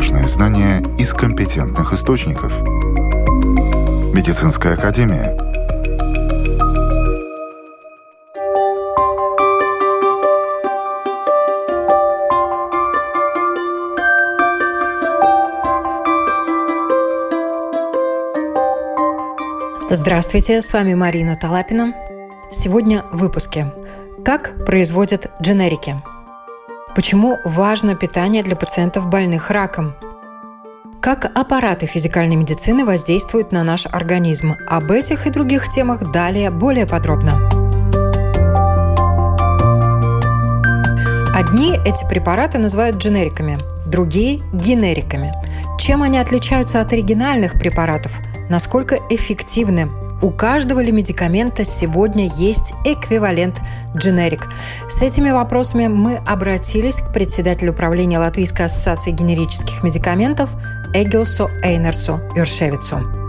Важные знания из компетентных источников. Медицинская академия. Здравствуйте, с вами Марина Талапина. Сегодня в выпуске. Как производят дженерики? Почему важно питание для пациентов больных раком? Как аппараты физикальной медицины воздействуют на наш организм? Об этих и других темах далее более подробно. Одни эти препараты называют дженериками, другие – генериками. Чем они отличаются от оригинальных препаратов? Насколько эффективны? У каждого ли медикамента сегодня есть эквивалент дженерик? С этими вопросами мы обратились к председателю управления Латвийской ассоциации генерических медикаментов Эгилсу Эйнерсу Юршевицу.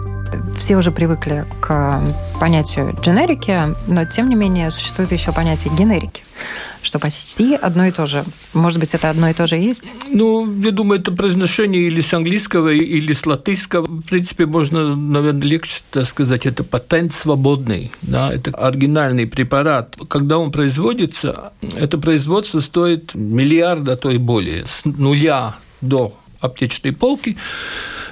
Все уже привыкли к понятию дженерики, но тем не менее существует еще понятие генерики что почти одно и то же. Может быть, это одно и то же есть? Ну, я думаю, это произношение или с английского, или с латышского. В принципе, можно, наверное, легче сказать, это патент свободный. Да? Это оригинальный препарат. Когда он производится, это производство стоит миллиарда, а то и более. С нуля до аптечной полки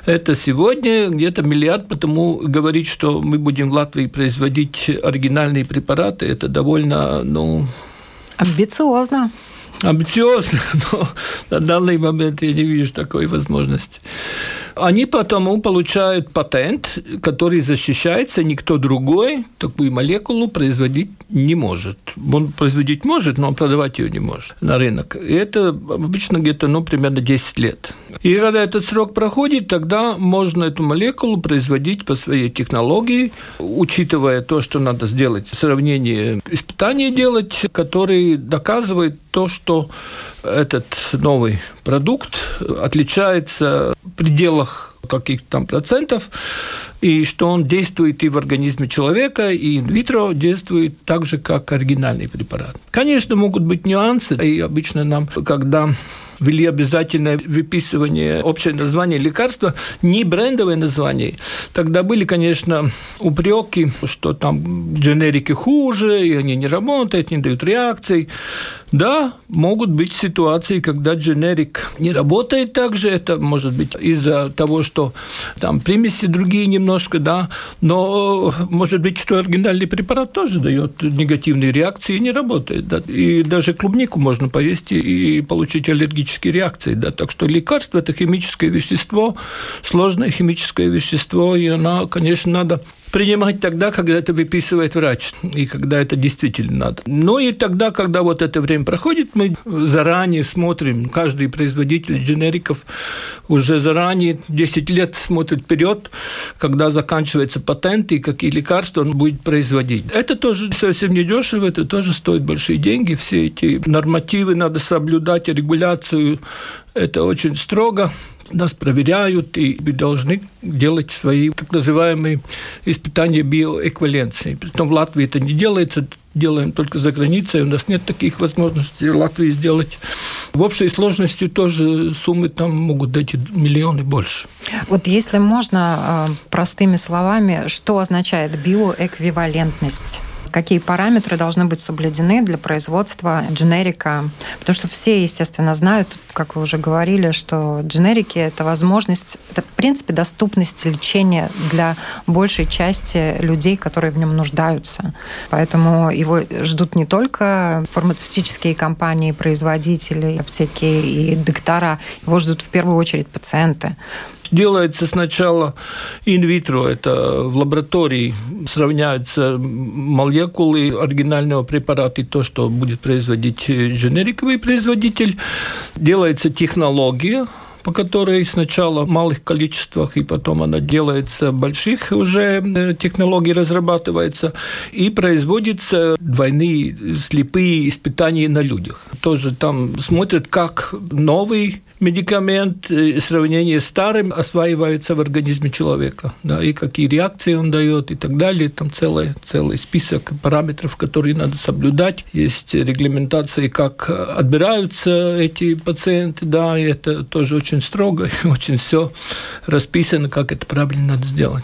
это сегодня где-то миллиард, потому говорить, что мы будем в Латвии производить оригинальные препараты, это довольно, ну, Амбициозно. Амбициозно, но на данный момент я не вижу такой возможности. Они потому получают патент, который защищается, никто другой такую молекулу производить не может. Он производить может, но он продавать ее не может на рынок. И это обычно где-то, ну, примерно 10 лет. И когда этот срок проходит, тогда можно эту молекулу производить по своей технологии, учитывая то, что надо сделать, сравнение испытания делать, который доказывает то, что этот новый продукт отличается в пределах каких-то там процентов, и что он действует и в организме человека, и инвитро действует так же, как оригинальный препарат. Конечно, могут быть нюансы, и обычно нам, когда ввели обязательное выписывание общее название лекарства, не брендовое название. Тогда были, конечно, упреки, что там дженерики хуже, и они не работают, не дают реакций. Да, могут быть ситуации, когда дженерик не работает так же, это может быть из-за того, что там примеси другие немножко, да, но может быть, что оригинальный препарат тоже дает негативные реакции и не работает, да, и даже клубнику можно повести и получить аллергические реакции, да, так что лекарство – это химическое вещество, сложное химическое вещество, и оно, конечно, надо принимать тогда, когда это выписывает врач, и когда это действительно надо. Ну и тогда, когда вот это время проходит, мы заранее смотрим, каждый производитель дженериков уже заранее 10 лет смотрит вперед, когда заканчивается патент и какие лекарства он будет производить. Это тоже совсем не дешево, это тоже стоит большие деньги, все эти нормативы надо соблюдать, регуляцию, это очень строго нас проверяют, и мы должны делать свои так называемые испытания биоэквиваленции. Притом в Латвии это не делается, делаем только за границей, у нас нет таких возможностей в Латвии сделать. В общей сложности тоже суммы там могут дать миллионы больше. Вот если можно э, простыми словами, что означает биоэквивалентность? Какие параметры должны быть соблюдены для производства дженерика. Потому что все, естественно, знают, как вы уже говорили, что дженерики – это возможность, это, в принципе, доступность лечения для большей части людей, которые в нем нуждаются. Поэтому его ждут не только фармацевтические компании, производители, аптеки и доктора, его ждут в первую очередь пациенты делается сначала инвитро, это в лаборатории сравняются молекулы оригинального препарата и то, что будет производить дженериковый производитель. Делается технология, по которой сначала в малых количествах, и потом она делается в больших уже э, технологий разрабатывается, и производятся двойные слепые испытания на людях. Тоже там смотрят, как новый медикамент э, в сравнении с старым осваивается в организме человека, да, и какие реакции он дает и так далее. Там целый, целый список параметров, которые надо соблюдать. Есть регламентации, как отбираются эти пациенты, да, и это тоже очень строго, и очень все расписано, как это правильно надо сделать.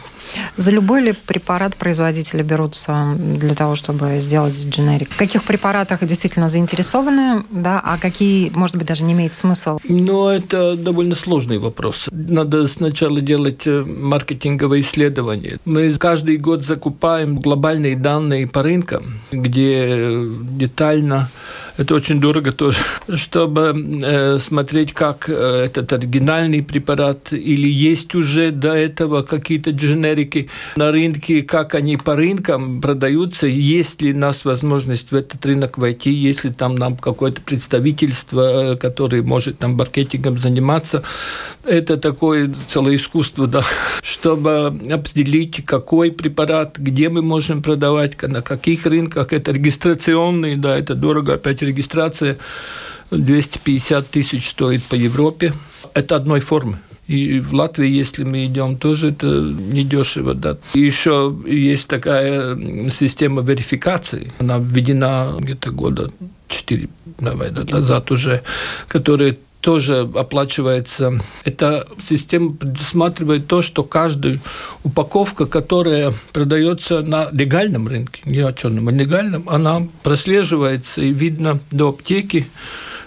За любой ли препарат производители берутся для того, чтобы сделать дженерик? В каких препаратах действительно заинтересованы, да, а какие, может быть, даже не имеет смысла? Ну, это довольно сложный вопрос. Надо сначала делать э, маркетинговые исследования. Мы каждый год закупаем глобальные данные по рынкам, где детально это очень дорого тоже, чтобы э, смотреть, как э, этот оригинальный препарат или есть уже до этого какие-то дженерики на рынке, как они по рынкам продаются, есть ли у нас возможность в этот рынок войти, есть ли там нам какое-то представительство, э, которое может там маркетингом заниматься. Это такое целое искусство, да, чтобы определить, какой препарат, где мы можем продавать, на каких рынках. Это регистрационный, да, это дорого, опять регистрация 250 тысяч стоит по Европе. Это одной формы. И в Латвии, если мы идем, тоже это недешево. Да. И еще есть такая система верификации. Она введена где-то года 4 наверное, назад уже, которая тоже оплачивается. Эта система предусматривает то, что каждая упаковка, которая продается на легальном рынке, не о черном, а легальном, она прослеживается и видно до аптеки,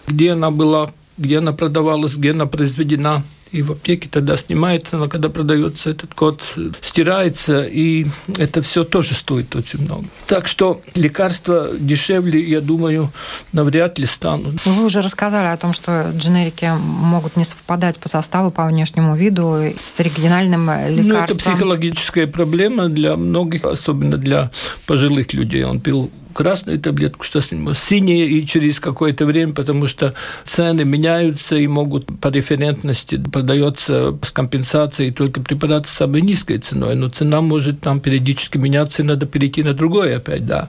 где она была, где она продавалась, где она произведена и в аптеке тогда снимается, но когда продается этот код, стирается, и это все тоже стоит очень много. Так что лекарства дешевле, я думаю, навряд ли станут. Ну, вы уже рассказали о том, что дженерики могут не совпадать по составу, по внешнему виду с оригинальным лекарством. Ну, это психологическая проблема для многих, особенно для пожилых людей. Он пил красную таблетку, что с ним? Синие, и через какое-то время, потому что цены меняются и могут по референтности продается с компенсацией только препарат с самой низкой ценой, но цена может там периодически меняться, и надо перейти на другое опять, да,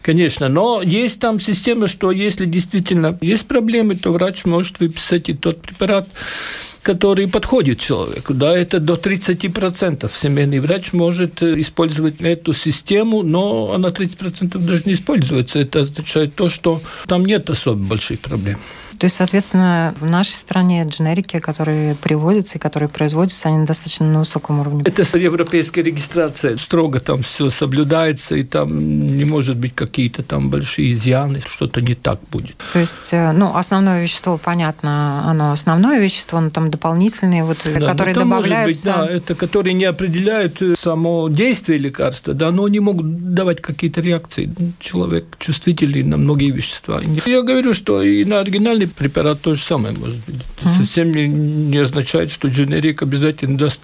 конечно. Но есть там система, что если действительно есть проблемы, то врач может выписать и тот препарат, который подходит человеку. Да, это до 30%. Семейный врач может э, использовать эту систему, но она 30% даже не используется. Это означает то, что там нет особо больших проблем. То есть, соответственно, в нашей стране дженерики, которые приводятся и которые производятся, они достаточно на высоком уровне. Это европейская регистрация. Строго там все соблюдается, и там не может быть какие-то там большие изъяны, что-то не так будет. То есть, э, ну, основное вещество, понятно, оно основное вещество, но там дополнительные, вот, да, которые ну, добавляются. Может быть, да, это которые не определяют э, само действие лекарства, да, но они могут давать какие-то реакции. Человек чувствительный на многие вещества. Я говорю, что и на оригинальный препарат то же самое может быть. Mm-hmm. Совсем не, не означает, что дженерик обязательно даст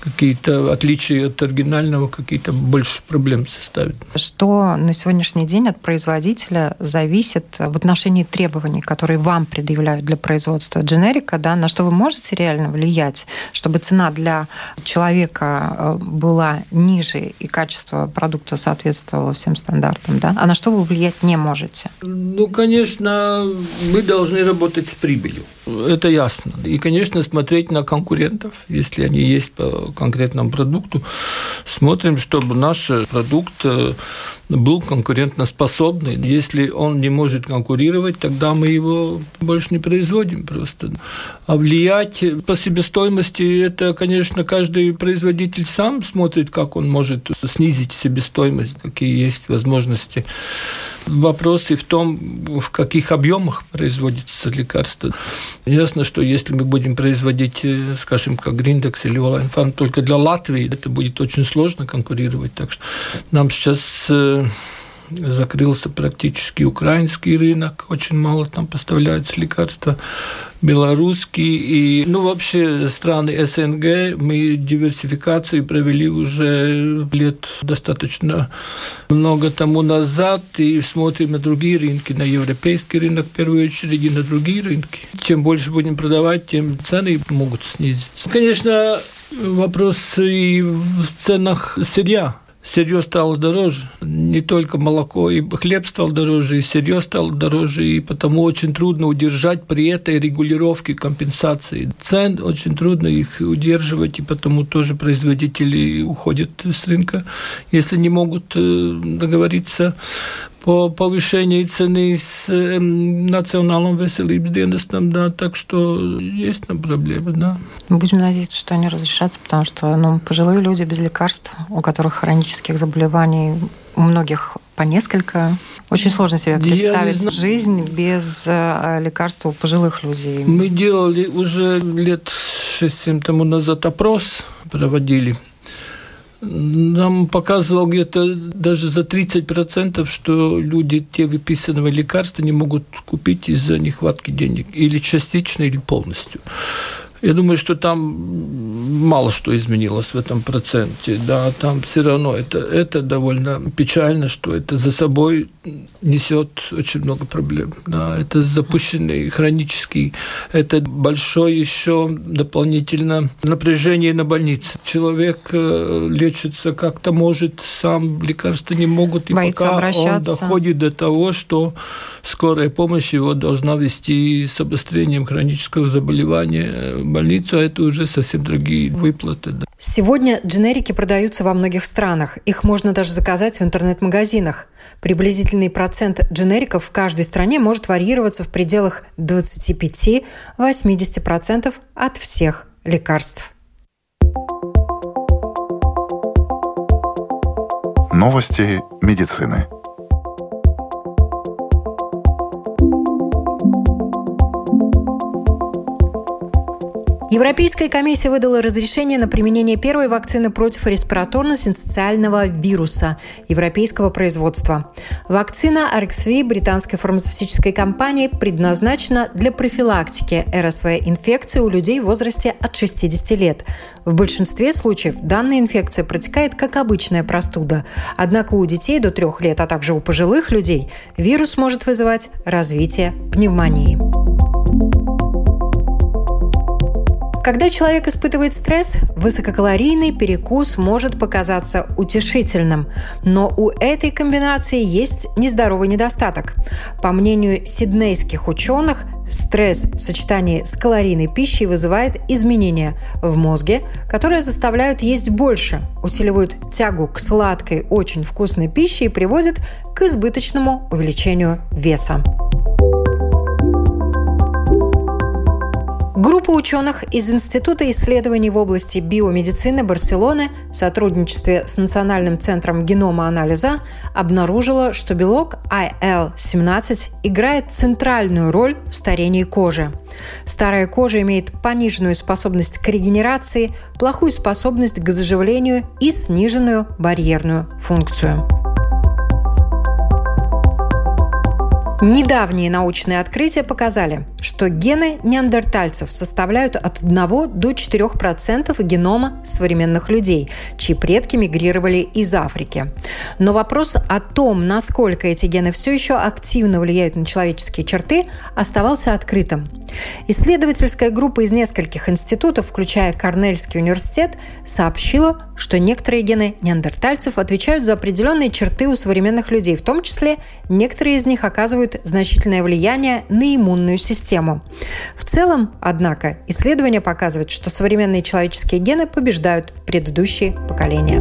какие-то отличия от оригинального, какие-то больше проблем составит. Что на сегодняшний день от производителя зависит в отношении требований, которые вам предъявляют для производства дженерика, да, на что вы можете реально влиять, чтобы цена для человека э, была ниже и качество продукта соответствовало всем стандартам, да? а на что вы влиять не можете? Ну, конечно, мы должны работать с прибылью. Это ясно. И, конечно, смотреть на конкурентов, если они есть по конкретному продукту. Смотрим, чтобы наш продукт э, был конкурентоспособный. Если он не может конкурировать, тогда мы его больше не производим просто. А влиять по себестоимости, это, конечно, каждый производитель сам смотрит, как он может снизить себестоимость, какие есть возможности Вопрос и в том, в каких объемах производится лекарство. Ясно, что если мы будем производить, э, скажем, как Гриндекс или Олайнфан только для Латвии, это будет очень сложно конкурировать. Так что нам сейчас э, закрылся практически украинский рынок, очень мало там поставляется лекарства. Белорусский и, ну, вообще страны СНГ. Мы диверсификацию провели уже лет достаточно много тому назад. И смотрим на другие рынки, на европейский рынок в первую очередь и на другие рынки. Чем больше будем продавать, тем цены могут снизиться. Конечно, вопрос и в ценах сырья сырье стало дороже. Не только молоко, и хлеб стал дороже, и сырье стало дороже, и потому очень трудно удержать при этой регулировке компенсации цен, очень трудно их удерживать, и потому тоже производители уходят с рынка, если не могут э, договориться по повышению цены с эм, национальным veselības dienestam, да, так что есть там проблемы, да. Будем надеяться, что они разрешатся, потому что ну, пожилые люди без лекарств, у которых хронических заболеваний у многих по несколько. Очень сложно себе представить жизнь без э, лекарств у пожилых людей. Мы делали уже лет 6-7 тому назад опрос, проводили – нам показывал где-то даже за 30%, что люди те выписанные лекарства не могут купить из-за нехватки денег. Или частично, или полностью. Я думаю, что там мало что изменилось в этом проценте. Да, там все равно это, это довольно печально, что это за собой несет очень много проблем. Да, это запущенный хронический, это большое еще дополнительно напряжение на больнице. Человек э, лечится как-то может, сам лекарства не могут, и Боится пока обращаться. он доходит до того, что скорая помощь его должна вести с обострением хронического заболевания в больницу, а это уже совсем другие выплаты. Да. Сегодня дженерики продаются во многих странах. Их можно даже заказать в интернет-магазинах. Приблизительный процент дженериков в каждой стране может варьироваться в пределах 25-80% от всех лекарств. Новости медицины. Европейская комиссия выдала разрешение на применение первой вакцины против респираторно-синциального вируса европейского производства. Вакцина RxV британской фармацевтической компании предназначена для профилактики РСВ-инфекции у людей в возрасте от 60 лет. В большинстве случаев данная инфекция протекает как обычная простуда. Однако у детей до трех лет, а также у пожилых людей вирус может вызывать развитие пневмонии. Когда человек испытывает стресс, высококалорийный перекус может показаться утешительным. Но у этой комбинации есть нездоровый недостаток. По мнению сиднейских ученых, стресс в сочетании с калорийной пищей вызывает изменения в мозге, которые заставляют есть больше, усиливают тягу к сладкой, очень вкусной пище и приводят к избыточному увеличению веса. Группа ученых из Института исследований в области биомедицины Барселоны в сотрудничестве с Национальным центром генома анализа обнаружила, что белок IL-17 играет центральную роль в старении кожи. Старая кожа имеет пониженную способность к регенерации, плохую способность к заживлению и сниженную барьерную функцию. Недавние научные открытия показали, что гены неандертальцев составляют от 1 до 4% генома современных людей, чьи предки мигрировали из Африки. Но вопрос о том, насколько эти гены все еще активно влияют на человеческие черты, оставался открытым. Исследовательская группа из нескольких институтов, включая Корнельский университет, сообщила, что некоторые гены неандертальцев отвечают за определенные черты у современных людей, в том числе некоторые из них оказывают значительное влияние на иммунную систему. В целом, однако, исследования показывают, что современные человеческие гены побеждают предыдущие поколения.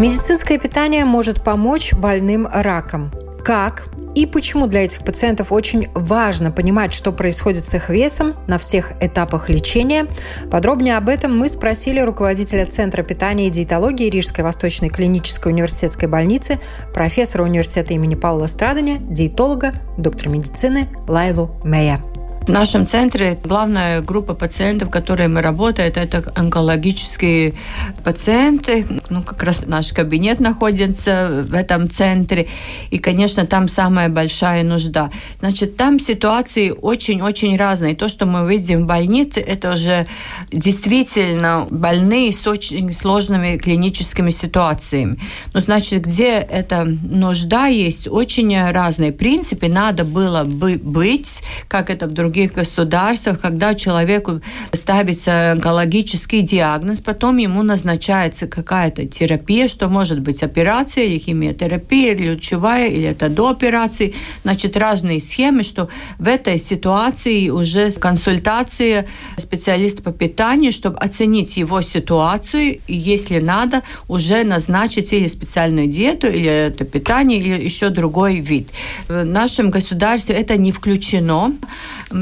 Медицинское питание может помочь больным раком. Как и почему для этих пациентов очень важно понимать, что происходит с их весом на всех этапах лечения. Подробнее об этом мы спросили руководителя Центра питания и диетологии Рижской Восточной клинической университетской больницы, профессора университета имени Паула Страдания, диетолога, доктора медицины Лайлу Мея. В нашем центре главная группа пациентов, которые мы работаем, это онкологические пациенты. Ну, как раз наш кабинет находится в этом центре. И, конечно, там самая большая нужда. Значит, там ситуации очень-очень разные. То, что мы видим в больнице, это уже действительно больные с очень сложными клиническими ситуациями. Ну, значит, где эта нужда есть, очень разные. В принципе, надо было бы быть, как это в других других государствах, когда человеку ставится онкологический диагноз, потом ему назначается какая-то терапия, что может быть операция или химиотерапия, или лучевая, или это до операции. Значит, разные схемы, что в этой ситуации уже консультация специалиста по питанию, чтобы оценить его ситуацию, и если надо, уже назначить или специальную диету, или это питание, или еще другой вид. В нашем государстве это не включено.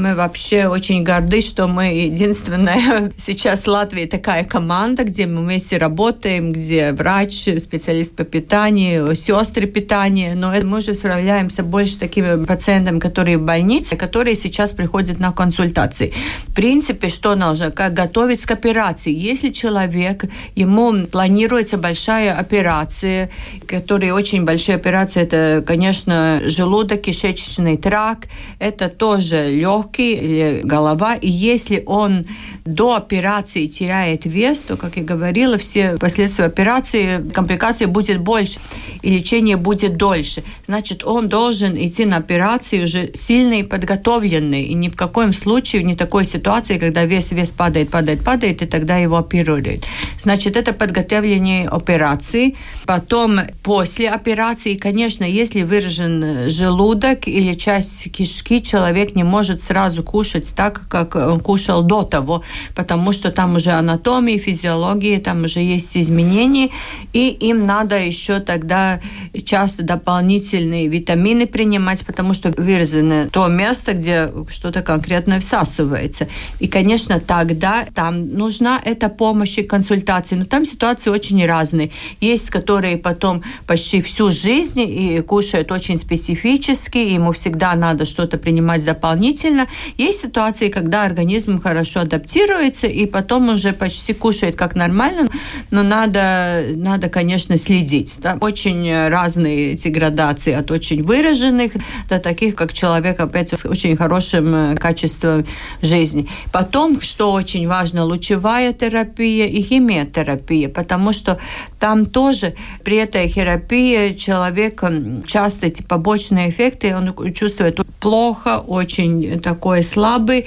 Мы вообще очень горды, что мы единственная сейчас в Латвии такая команда, где мы вместе работаем, где врач, специалист по питанию, сестры питания. Но мы уже справляемся больше с такими пациентами, которые в больнице, которые сейчас приходят на консультации. В принципе, что нужно? Как готовить к операции? Если человек, ему планируется большая операция, которые очень большие операции, это, конечно, желудок, кишечный тракт, это тоже легкий или голова. И если он до операции теряет вес, то, как я говорила, все последствия операции, компликаций будет больше, и лечение будет дольше. Значит, он должен идти на операцию уже сильный и подготовленный, и ни в каком случае, не такой ситуации, когда вес, вес падает, падает, падает, и тогда его оперируют. Значит, это подготовление операции. Потом, после операции, конечно, если выражен желудок или часть кишки, человек не может сразу кушать так, как он кушал до того, потому что там уже анатомия, физиология, там уже есть изменения, и им надо еще тогда часто дополнительные витамины принимать, потому что выражено то место, где что-то конкретно всасывается. И, конечно, тогда там нужна эта помощь и консультация. Но там ситуации очень разные. Есть, которые потом почти всю жизнь и кушают очень специфически, ему всегда надо что-то принимать дополнительно. Есть ситуации, когда организм хорошо адаптируется, и потом уже почти кушает как нормально, но надо, надо конечно, следить. Да? Очень разные эти градации от очень выраженных до таких, как человек, опять с очень хорошим э, качеством жизни. Потом, что очень важно, лучевая терапия и химиотерапия, потому что там тоже при этой терапии человек часто эти побочные эффекты, он чувствует плохо, очень ko es labi.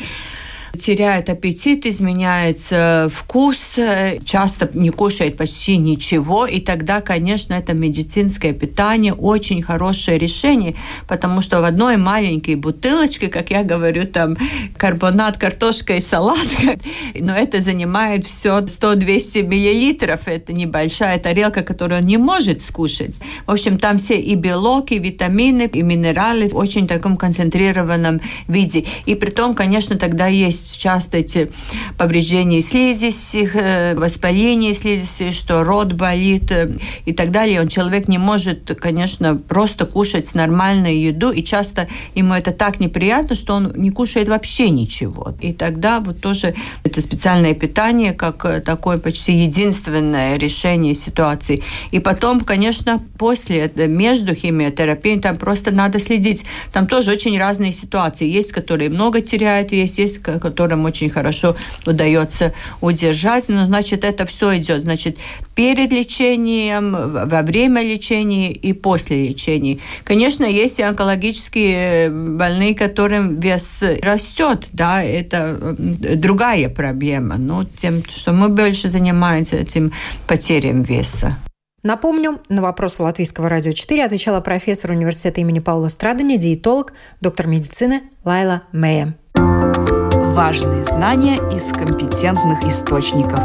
Теряет аппетит, изменяется вкус, часто не кушает почти ничего, и тогда, конечно, это медицинское питание очень хорошее решение, потому что в одной маленькой бутылочке, как я говорю, там карбонат, картошка и салат, но это занимает все 100-200 миллилитров, это небольшая тарелка, которую он не может скушать. В общем, там все и белок, и витамины, и минералы в очень таком концентрированном виде. И при том, конечно, тогда есть часто эти повреждения слизистых, э, воспаление слизистых, что рот болит э, и так далее. Он человек не может, конечно, просто кушать нормальную еду, и часто ему это так неприятно, что он не кушает вообще ничего. И тогда вот тоже это специальное питание, как э, такое почти единственное решение ситуации. И потом, конечно, после, между химиотерапией, там просто надо следить. Там тоже очень разные ситуации. Есть, которые много теряют, есть, есть, которым очень хорошо удается удержать. Но, значит, это все идет, значит, перед лечением, во время лечения и после лечения. Конечно, есть и онкологические больные, которым вес растет, да, это другая проблема. Но тем, что мы больше занимаемся этим потерям веса. Напомню, на вопросы Латвийского радио 4 отвечала профессор университета имени Паула Страдани, диетолог, доктор медицины Лайла Мэя важные знания из компетентных источников.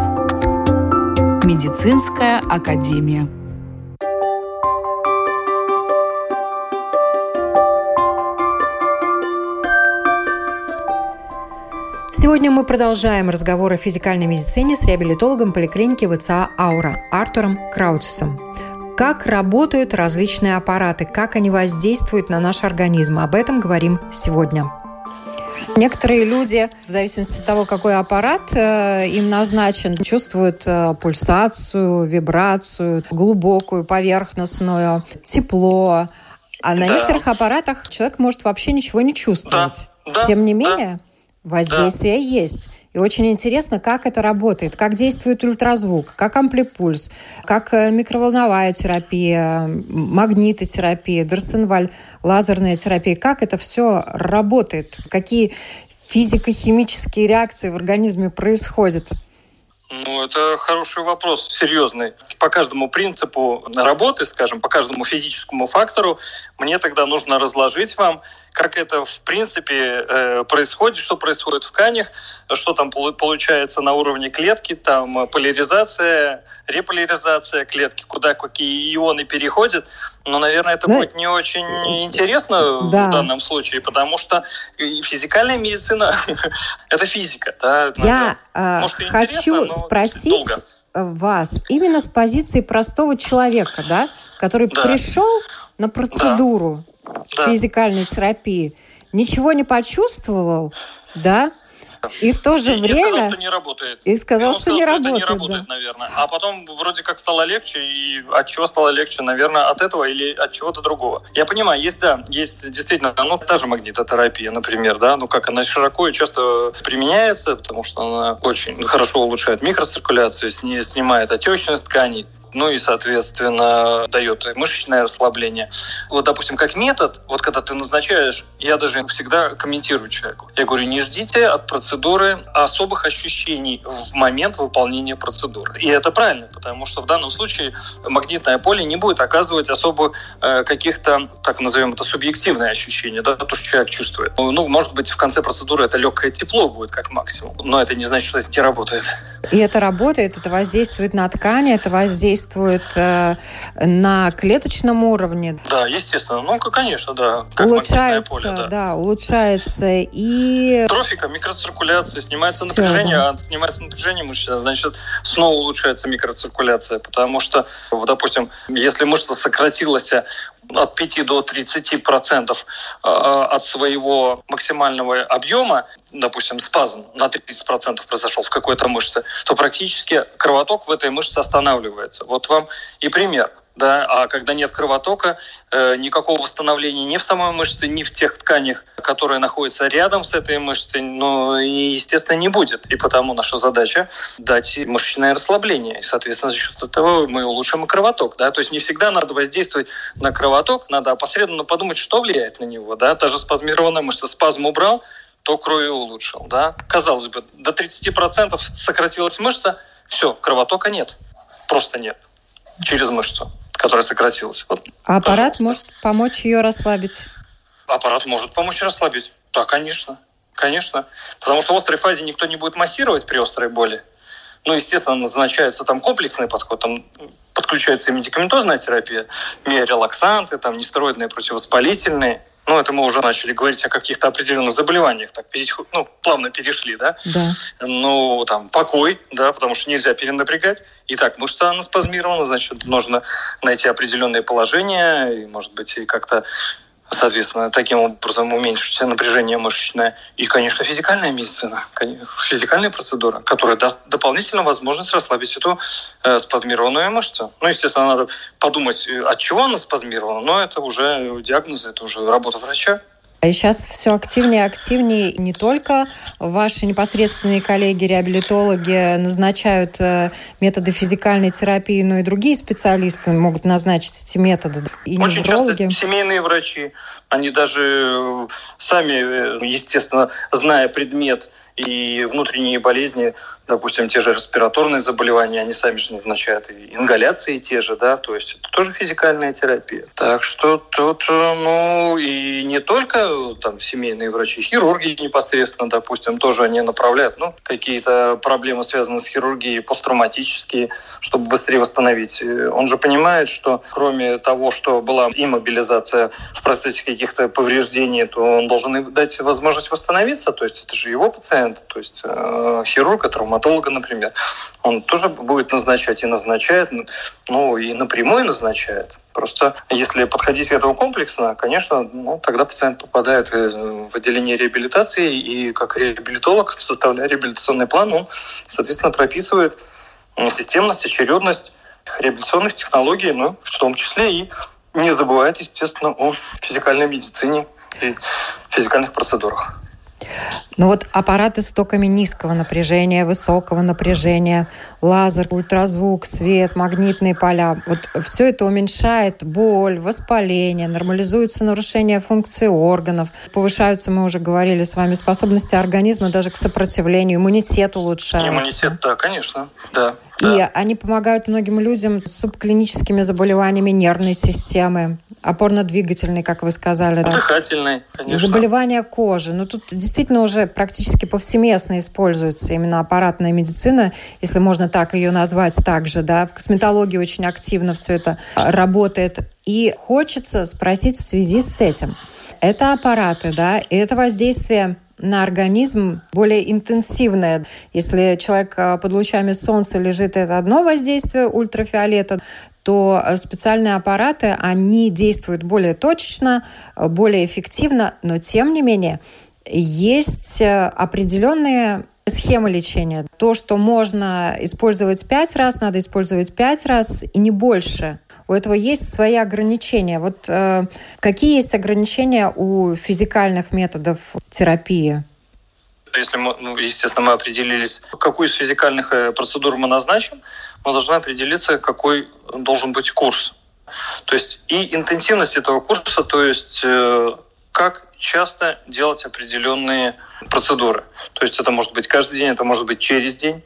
Медицинская академия. Сегодня мы продолжаем разговор о физикальной медицине с реабилитологом поликлиники ВЦА «Аура» Артуром Краутисом. Как работают различные аппараты, как они воздействуют на наш организм. Об этом говорим сегодня. Некоторые люди, в зависимости от того, какой аппарат э, им назначен, чувствуют э, пульсацию, вибрацию, глубокую, поверхностную, тепло. А на да. некоторых аппаратах человек может вообще ничего не чувствовать. Да. Тем не менее, воздействие да. есть. И очень интересно, как это работает, как действует ультразвук, как амплипульс, как э, микроволновая терапия, магнитотерапия, Дерсенваль, лазерная терапия, как это все работает, какие физико-химические реакции в организме происходят? Ну, это хороший вопрос, серьезный. По каждому принципу работы, скажем, по каждому физическому фактору, мне тогда нужно разложить вам, как это в принципе э, происходит, что происходит в тканях, что там получается на уровне клетки, там поляризация, реполяризация клетки, куда какие ионы переходят. Но, наверное, это да. будет не очень интересно да. в данном случае, потому что физикальная медицина – это физика. Да? Я э, Может, хочу спросить долго. вас именно с позиции простого человека, да, который да. пришел на процедуру да. физикальной терапии, ничего не почувствовал, да, и в то же и, время... И сказал, что не работает. И сказал, и что, сказал, не, что работает, не работает, да. наверное. А потом вроде как стало легче, и от чего стало легче? Наверное, от этого или от чего-то другого. Я понимаю, есть, да, есть действительно, ну, та же магнитотерапия, например, да, ну, как она широко и часто применяется, потому что она очень хорошо улучшает микроциркуляцию, снимает отечность тканей, ну и, соответственно, дает мышечное расслабление. Вот, допустим, как метод, вот когда ты назначаешь, я даже всегда комментирую человеку. Я говорю, не ждите от процедуры особых ощущений в момент выполнения процедуры. И это правильно, потому что в данном случае магнитное поле не будет оказывать особо э, каких-то, так назовем это, субъективные ощущения, да, то, что человек чувствует. Ну, может быть, в конце процедуры это легкое тепло будет как максимум, но это не значит, что это не работает. И это работает, это воздействует на ткани, это воздействует действует э, на клеточном уровне. Да, естественно. Ну, конечно, да. Как улучшается, поле, да. да, улучшается и... Трофика, микроциркуляция, снимается Все, напряжение, а снимается напряжение мышцы, значит, снова улучшается микроциркуляция, потому что, допустим, если мышца сократилась от 5 до 30 процентов а, от своего максимального объема, допустим, спазм на 30 процентов произошел в какой-то мышце, то практически кровоток в этой мышце останавливается. Вот вам и пример да, а когда нет кровотока, э, никакого восстановления ни в самой мышце, ни в тех тканях, которые находятся рядом с этой мышцей, ну, естественно, не будет. И потому наша задача дать мышечное расслабление. И, соответственно, за счет этого мы улучшим и кровоток, да, то есть не всегда надо воздействовать на кровоток, надо опосредованно подумать, что влияет на него, да, та же спазмированная мышца, спазм убрал, то крови улучшил, да. Казалось бы, до 30% сократилась мышца, все, кровотока нет, просто нет через мышцу которая сократилась. Вот, а аппарат может помочь ее расслабить? Аппарат может помочь расслабить. Да, конечно. Конечно. Потому что в острой фазе никто не будет массировать при острой боли. Ну, естественно, назначается там комплексный подход, там подключается и медикаментозная терапия, миорелаксанты, там нестероидные противовоспалительные – ну, это мы уже начали говорить о каких-то определенных заболеваниях, так ну, плавно перешли, да? Да. Ну, там, покой, да, потому что нельзя перенапрягать. И так мышца она спазмирована, значит, нужно найти определенные положения, и, может быть, и как-то соответственно, таким образом уменьшить напряжение мышечное. И, конечно, физикальная медицина, физикальная процедура, которая даст дополнительную возможность расслабить эту э, спазмированную мышцу. Ну, естественно, надо подумать, э, от чего она спазмирована, но это уже диагнозы, это уже работа врача. И сейчас все активнее и активнее не только ваши непосредственные коллеги-реабилитологи назначают э, методы физикальной терапии, но и другие специалисты могут назначить эти методы. И Очень неврологи. часто семейные врачи, они даже э, сами, э, естественно, зная предмет и внутренние болезни, допустим, те же респираторные заболевания, они сами же назначают и ингаляции те же, да, то есть это тоже физикальная терапия. Так что тут, э, ну, и не только там семейные врачи, хирурги непосредственно, допустим, тоже они направляют, ну, какие-то проблемы, связанные с хирургией, посттравматические, чтобы быстрее восстановить. Он же понимает, что кроме того, что была иммобилизация в процессе каких-то повреждений, то он должен дать возможность восстановиться, то есть это же его пациент, то есть э, хирурга, травматолога, например, он тоже будет назначать и назначает, ну и напрямую назначает. Просто если подходить к этому комплексно, конечно, ну, тогда пациент попадает в отделение реабилитации, и как реабилитолог, составляя реабилитационный план, он, соответственно, прописывает системность, очередность реабилитационных технологий, ну, в том числе и не забывает, естественно, о физикальной медицине и физикальных процедурах. Ну вот аппараты с токами низкого напряжения, высокого напряжения, лазер, ультразвук, свет, магнитные поля, вот все это уменьшает боль, воспаление, нормализуется нарушение функции органов, повышаются, мы уже говорили с вами, способности организма даже к сопротивлению, иммунитет улучшается. Иммунитет, да, конечно, да. И да. они помогают многим людям с субклиническими заболеваниями нервной системы, опорно-двигательной, как вы сказали. Дыхательной, конечно. Заболевания кожи. Ну, тут действительно уже практически повсеместно используется именно аппаратная медицина, если можно так ее назвать также, да. В косметологии очень активно все это работает. И хочется спросить в связи с этим. Это аппараты, да, и это воздействие на организм более интенсивное. Если человек э, под лучами солнца лежит, это одно воздействие ультрафиолета, то э, специальные аппараты, они действуют более точечно, э, более эффективно, но тем не менее есть определенные схемы лечения. То, что можно использовать пять раз, надо использовать пять раз и не больше. У этого есть свои ограничения. Вот э, какие есть ограничения у физикальных методов терапии? Если мы, ну, естественно, мы определились, какую из физикальных э, процедур мы назначим, мы должны определиться, какой должен быть курс. То есть и интенсивность этого курса, то есть э, как часто делать определенные процедуры. То есть это может быть каждый день, это может быть через день.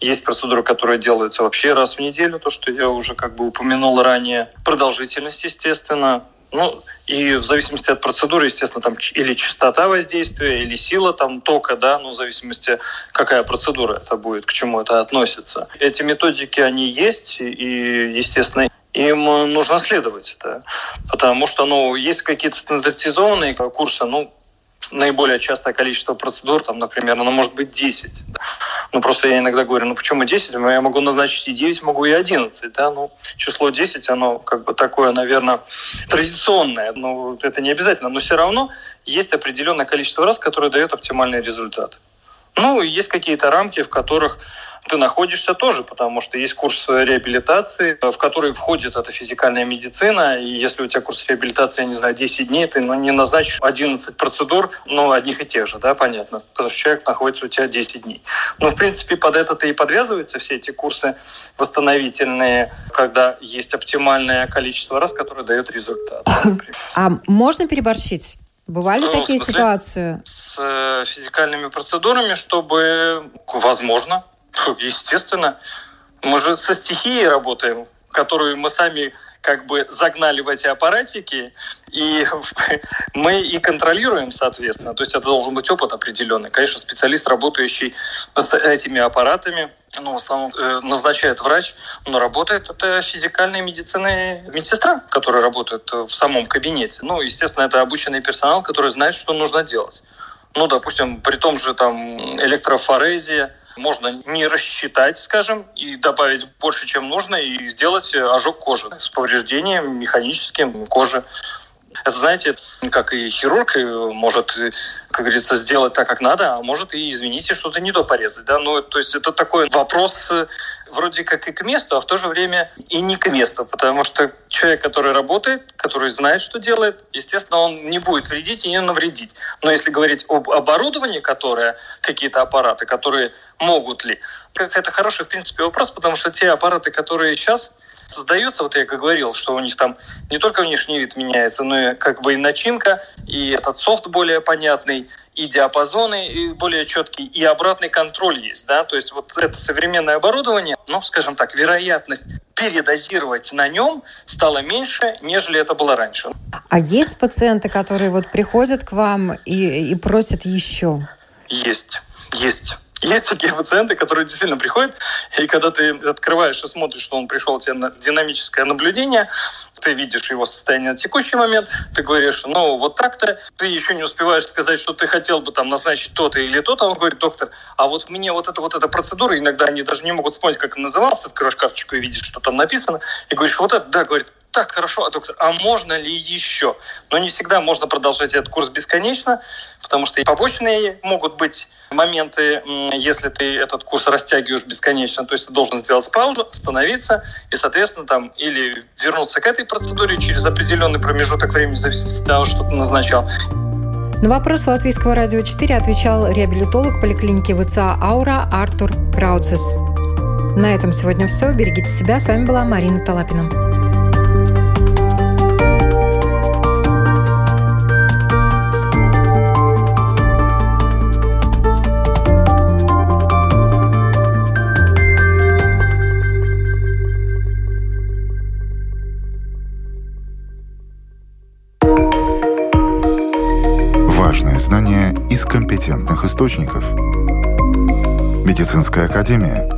Есть процедуры, которые делаются вообще раз в неделю, то, что я уже как бы упомянул ранее. Продолжительность, естественно. Ну, и в зависимости от процедуры, естественно, там или частота воздействия, или сила там тока, да, ну, в зависимости, какая процедура это будет, к чему это относится. Эти методики, они есть, и, естественно, им нужно следовать, да, потому что, ну, есть какие-то стандартизованные курсы, ну, наиболее частое количество процедур, там, например, оно может быть 10. Да. Ну, просто я иногда говорю, ну, почему 10? Ну, я могу назначить и 9, могу и 11, да, ну, число 10, оно как бы такое, наверное, традиционное, ну, это не обязательно, но все равно есть определенное количество раз, которое дает оптимальный результат. Ну, есть какие-то рамки, в которых ты находишься тоже, потому что есть курс реабилитации, в который входит эта физикальная медицина, и если у тебя курс реабилитации, я не знаю, 10 дней, ты ну, не назначишь 11 процедур, ну, одних и тех же, да, понятно, потому что человек находится у тебя 10 дней. Но, в принципе, под это-то и подвязываются все эти курсы восстановительные, когда есть оптимальное количество раз, которое дает результат. А можно переборщить? Бывали ну, такие ситуации? С э, физикальными процедурами, чтобы, возможно, Естественно. Мы же со стихией работаем, которую мы сами как бы загнали в эти аппаратики, и мы и контролируем, соответственно. То есть это должен быть опыт определенный. Конечно, специалист, работающий с этими аппаратами, ну, в основном э, назначает врач, но работает это физикальная медицина медсестра, которая работает в самом кабинете. Ну, естественно, это обученный персонал, который знает, что нужно делать. Ну, допустим, при том же там электрофорезе, можно не рассчитать, скажем, и добавить больше, чем нужно, и сделать ожог кожи с повреждением механическим кожи. Это, знаете, как и хирург может, как говорится, сделать так, как надо, а может и, извините, что-то не то порезать. Да? Ну, то есть это такой вопрос э, вроде как и к месту, а в то же время и не к месту, потому что человек, который работает, который знает, что делает, естественно, он не будет вредить и не навредить. Но если говорить об оборудовании, которое, какие-то аппараты, которые могут ли, это хороший, в принципе, вопрос, потому что те аппараты, которые сейчас создается, вот я как говорил, что у них там не только внешний вид меняется, но и как бы и начинка, и этот софт более понятный, и диапазоны и более четкие, и обратный контроль есть, да, то есть вот это современное оборудование, ну, скажем так, вероятность передозировать на нем стала меньше, нежели это было раньше. А есть пациенты, которые вот приходят к вам и, и просят еще? Есть, есть. Есть такие пациенты, которые действительно приходят, и когда ты открываешь и смотришь, что он пришел тебе на динамическое наблюдение, ты видишь его состояние на текущий момент, ты говоришь, ну вот так-то, ты еще не успеваешь сказать, что ты хотел бы там назначить то-то или то-то, он говорит, доктор, а вот мне вот эта вот эта процедура, иногда они даже не могут вспомнить, как она называлась, открываешь карточку и видишь, что там написано, и говоришь, вот это, да, говорит, так хорошо, а доктор, а можно ли еще? Но не всегда можно продолжать этот курс бесконечно, потому что и побочные могут быть моменты, если ты этот курс растягиваешь бесконечно, то есть ты должен сделать паузу, остановиться и, соответственно, там или вернуться к этой процедуре через определенный промежуток времени, в зависимости от того, что ты назначал. На вопрос Латвийского радио 4 отвечал реабилитолог поликлиники ВЦА «Аура» Артур Крауцес. На этом сегодня все. Берегите себя. С вами была Марина Талапина. Знания из компетентных источников. Медицинская академия –